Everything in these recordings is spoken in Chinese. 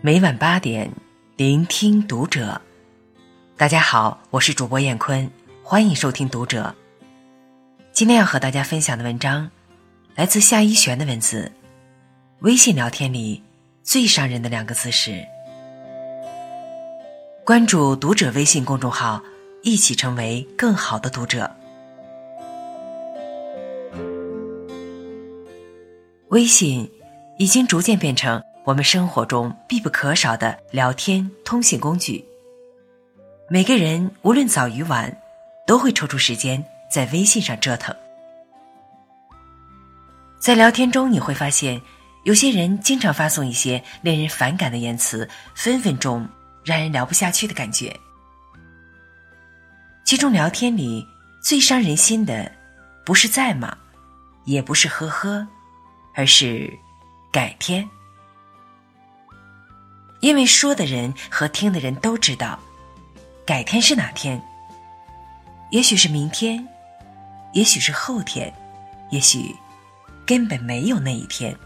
每晚八点，聆听读者。大家好，我是主播燕坤，欢迎收听读者。今天要和大家分享的文章，来自夏一璇的文字。微信聊天里最伤人的两个字是：关注读者微信公众号，一起成为更好的读者。微信已经逐渐变成我们生活中必不可少的聊天通信工具。每个人无论早与晚，都会抽出时间在微信上折腾。在聊天中，你会发现，有些人经常发送一些令人反感的言辞，分分钟让人聊不下去的感觉。其中，聊天里最伤人心的，不是在吗，也不是呵呵。而是改天，因为说的人和听的人都知道，改天是哪天。也许是明天，也许是后天，也许根本没有那一天。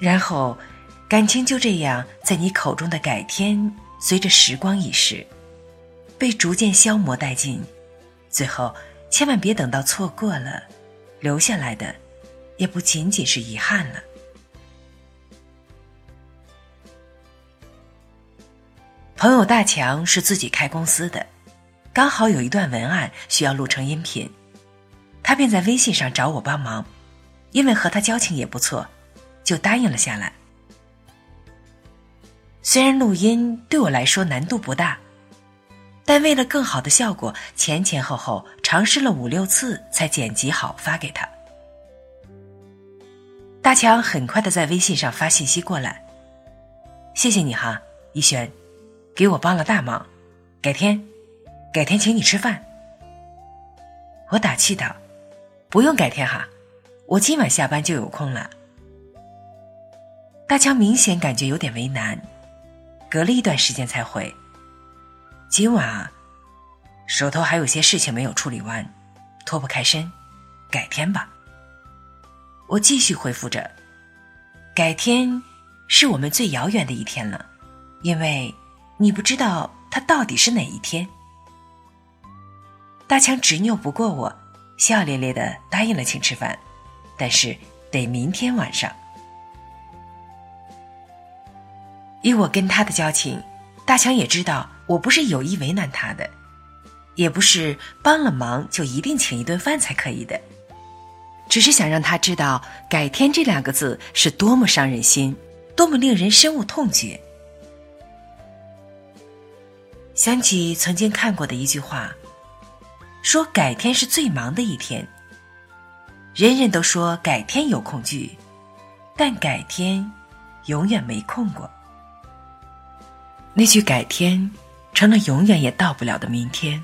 然后，感情就这样在你口中的改天，随着时光已逝，被逐渐消磨殆尽。最后，千万别等到错过了，留下来的。也不仅仅是遗憾了。朋友大强是自己开公司的，刚好有一段文案需要录成音频，他便在微信上找我帮忙，因为和他交情也不错，就答应了下来。虽然录音对我来说难度不大，但为了更好的效果，前前后后尝试了五六次才剪辑好发给他。大强很快的在微信上发信息过来，谢谢你哈，一轩，给我帮了大忙，改天，改天请你吃饭。我打气道，不用改天哈，我今晚下班就有空了。大强明显感觉有点为难，隔了一段时间才回，今晚啊手头还有些事情没有处理完，脱不开身，改天吧。我继续回复着：“改天是我们最遥远的一天了，因为你不知道它到底是哪一天。”大强执拗不过我，笑咧咧的答应了请吃饭，但是得明天晚上。以我跟他的交情，大强也知道我不是有意为难他的，也不是帮了忙就一定请一顿饭才可以的。只是想让他知道“改天”这两个字是多么伤人心，多么令人深恶痛绝。想起曾经看过的一句话，说“改天是最忙的一天”。人人都说改天有空聚，但改天永远没空过。那句“改天”成了永远也到不了的明天。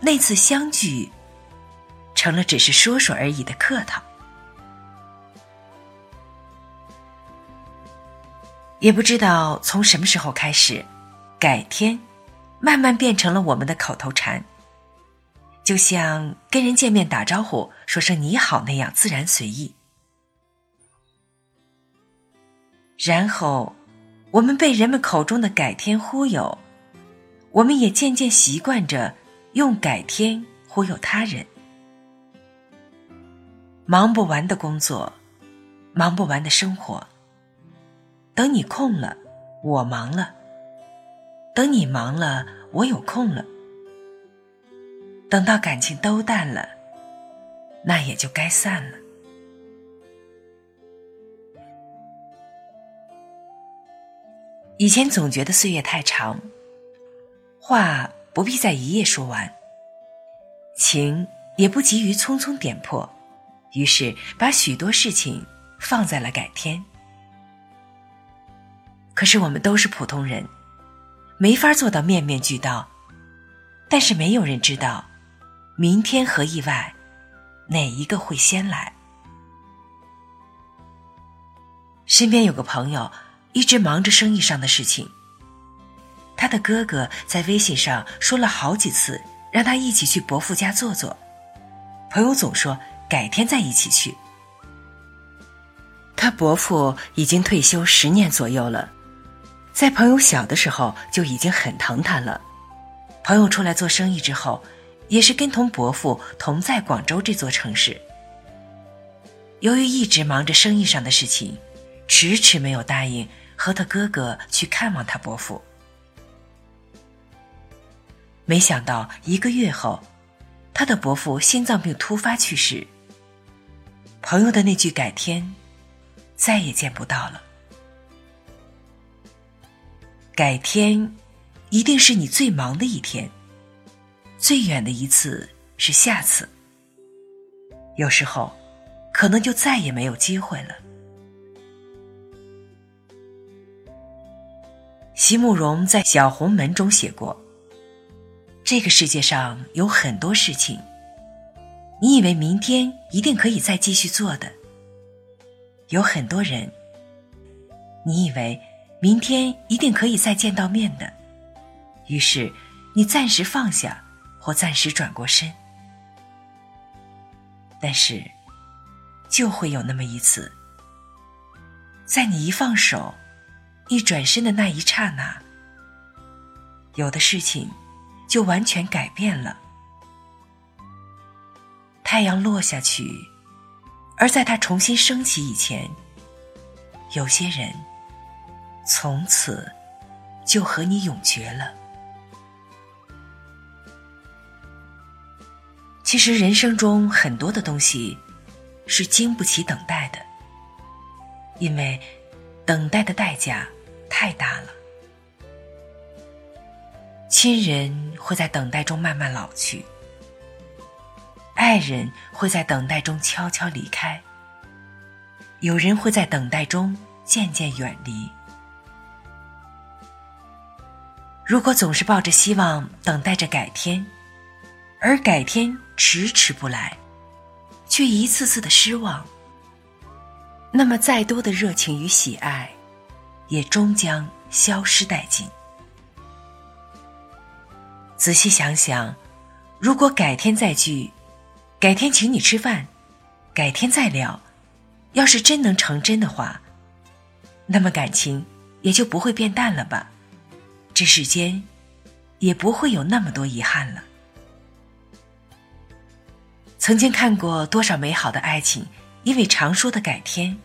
那次相聚。成了只是说说而已的客套，也不知道从什么时候开始，改天慢慢变成了我们的口头禅，就像跟人见面打招呼说声你好那样自然随意。然后，我们被人们口中的改天忽悠，我们也渐渐习惯着用改天忽悠他人。忙不完的工作，忙不完的生活。等你空了，我忙了；等你忙了，我有空了。等到感情都淡了，那也就该散了。以前总觉得岁月太长，话不必在一夜说完，情也不急于匆匆点破。于是，把许多事情放在了改天。可是，我们都是普通人，没法做到面面俱到。但是，没有人知道，明天和意外，哪一个会先来？身边有个朋友，一直忙着生意上的事情。他的哥哥在微信上说了好几次，让他一起去伯父家坐坐。朋友总说。改天再一起去。他伯父已经退休十年左右了，在朋友小的时候就已经很疼他了。朋友出来做生意之后，也是跟同伯父同在广州这座城市。由于一直忙着生意上的事情，迟迟没有答应和他哥哥去看望他伯父。没想到一个月后，他的伯父心脏病突发去世。朋友的那句“改天”。再也见不到了。改天，一定是你最忙的一天。最远的一次是下次。有时候，可能就再也没有机会了。席慕容在《小红门》中写过：“这个世界上有很多事情，你以为明天一定可以再继续做的。”有很多人，你以为明天一定可以再见到面的，于是你暂时放下或暂时转过身，但是就会有那么一次，在你一放手、一转身的那一刹那，有的事情就完全改变了。太阳落下去。而在它重新升起以前，有些人从此就和你永绝了。其实人生中很多的东西是经不起等待的，因为等待的代价太大了。亲人会在等待中慢慢老去。爱人会在等待中悄悄离开，有人会在等待中渐渐远离。如果总是抱着希望等待着改天，而改天迟迟不来，却一次次的失望，那么再多的热情与喜爱，也终将消失殆尽。仔细想想，如果改天再聚。改天请你吃饭，改天再聊。要是真能成真的话，那么感情也就不会变淡了吧？这世间也不会有那么多遗憾了。曾经看过多少美好的爱情，因为常说的改天，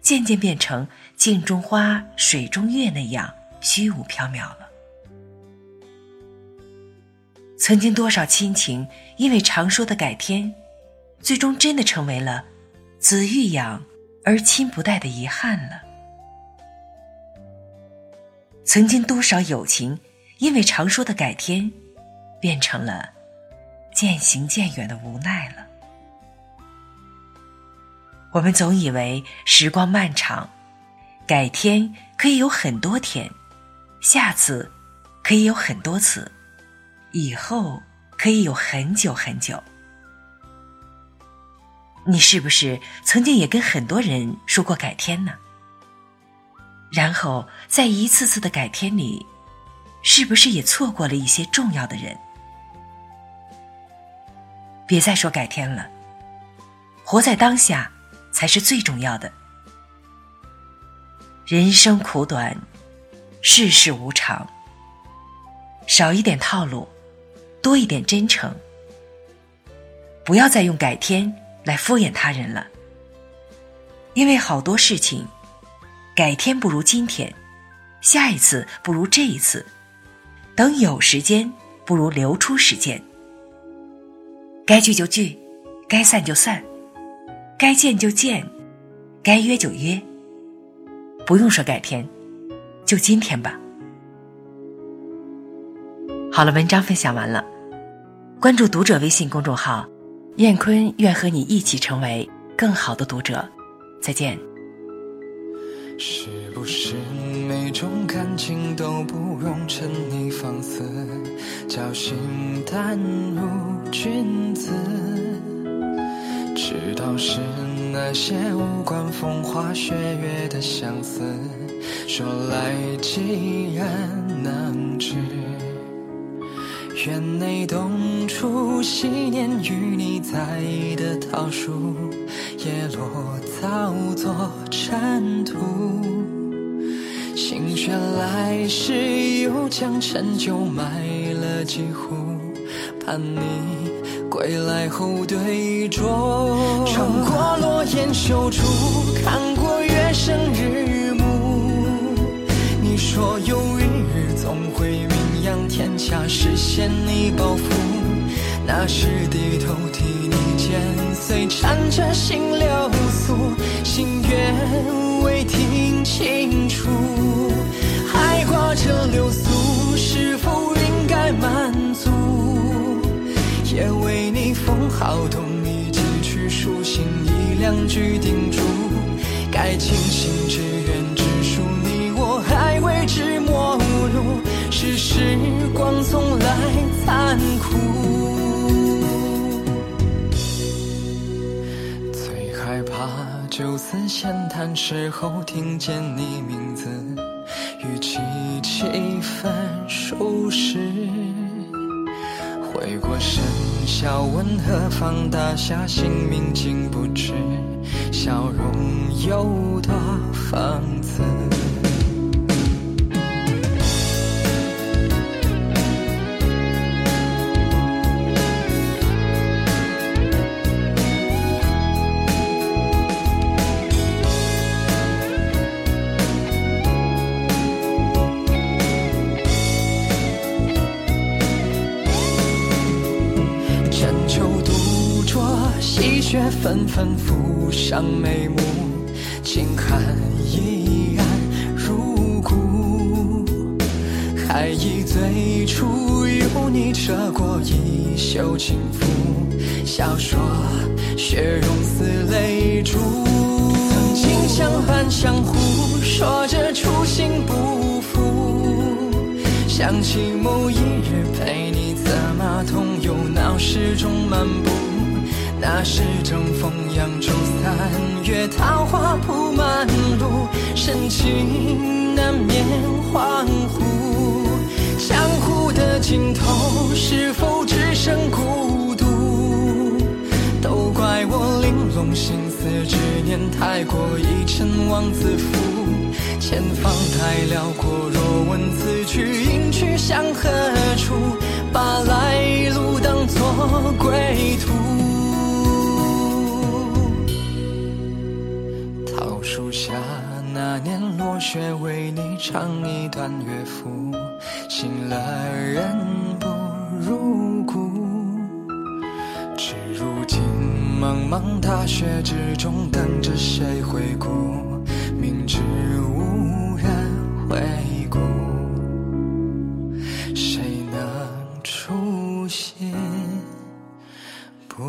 渐渐变成镜中花、水中月那样虚无缥缈了。曾经多少亲情，因为常说的改天，最终真的成为了子欲养而亲不待的遗憾了。曾经多少友情，因为常说的改天，变成了渐行渐远的无奈了。我们总以为时光漫长，改天可以有很多天，下次可以有很多次。以后可以有很久很久。你是不是曾经也跟很多人说过改天呢？然后在一次次的改天里，是不是也错过了一些重要的人？别再说改天了，活在当下才是最重要的。人生苦短，世事无常，少一点套路。多一点真诚，不要再用改天来敷衍他人了。因为好多事情，改天不如今天，下一次不如这一次，等有时间不如留出时间。该聚就聚，该散就散，该见就见，该约就约。不用说改天，就今天吧。好了，文章分享完了。关注读者微信公众号，燕坤愿和你一起成为更好的读者。再见。是不是每种感情都不用沉溺放肆，侥幸淡如君子？知道是那些无关风花雪月的相思，说来既然能知。院内冬初，昔年与你栽的桃树，叶落，早作尘土。心血来时，又将陈酒埋了几壶，盼你归来后对酌。穿过落雁修竹，看过月升日暮。你说有一日总会名扬天下，实现你抱负。那时低头替你剪碎，缠着心流苏，心愿未听清楚，还挂着流苏，是否应该满足？也为你封好，同你寄去书信一两句叮嘱，该庆幸只愿只属你我，还未知陌路，是时光从来残酒肆闲谈时候听见你名字，语气几分熟识。回过神，笑问何方，大侠姓名竟不知，笑容有多讽纷纷浮上眉目，轻寒依然如故。还忆最初有你扯过衣袖轻拂，笑说雪融似泪珠。曾经相伴相护，说着初心不负。想起某一日陪你策马同游，闹市中漫步。那时正逢扬州三月，桃花铺满路，深情难免恍惚。江湖的尽头，是否只剩孤独？都怪我玲珑心思，执念太过，一尘妄自负。前方太辽阔，若问此去应去向何处？把来路当作归途。那年落雪为你唱一段乐府醒了人不如故。只如今茫茫大雪之中等着谁回顾明知无人回顾。谁能出现？不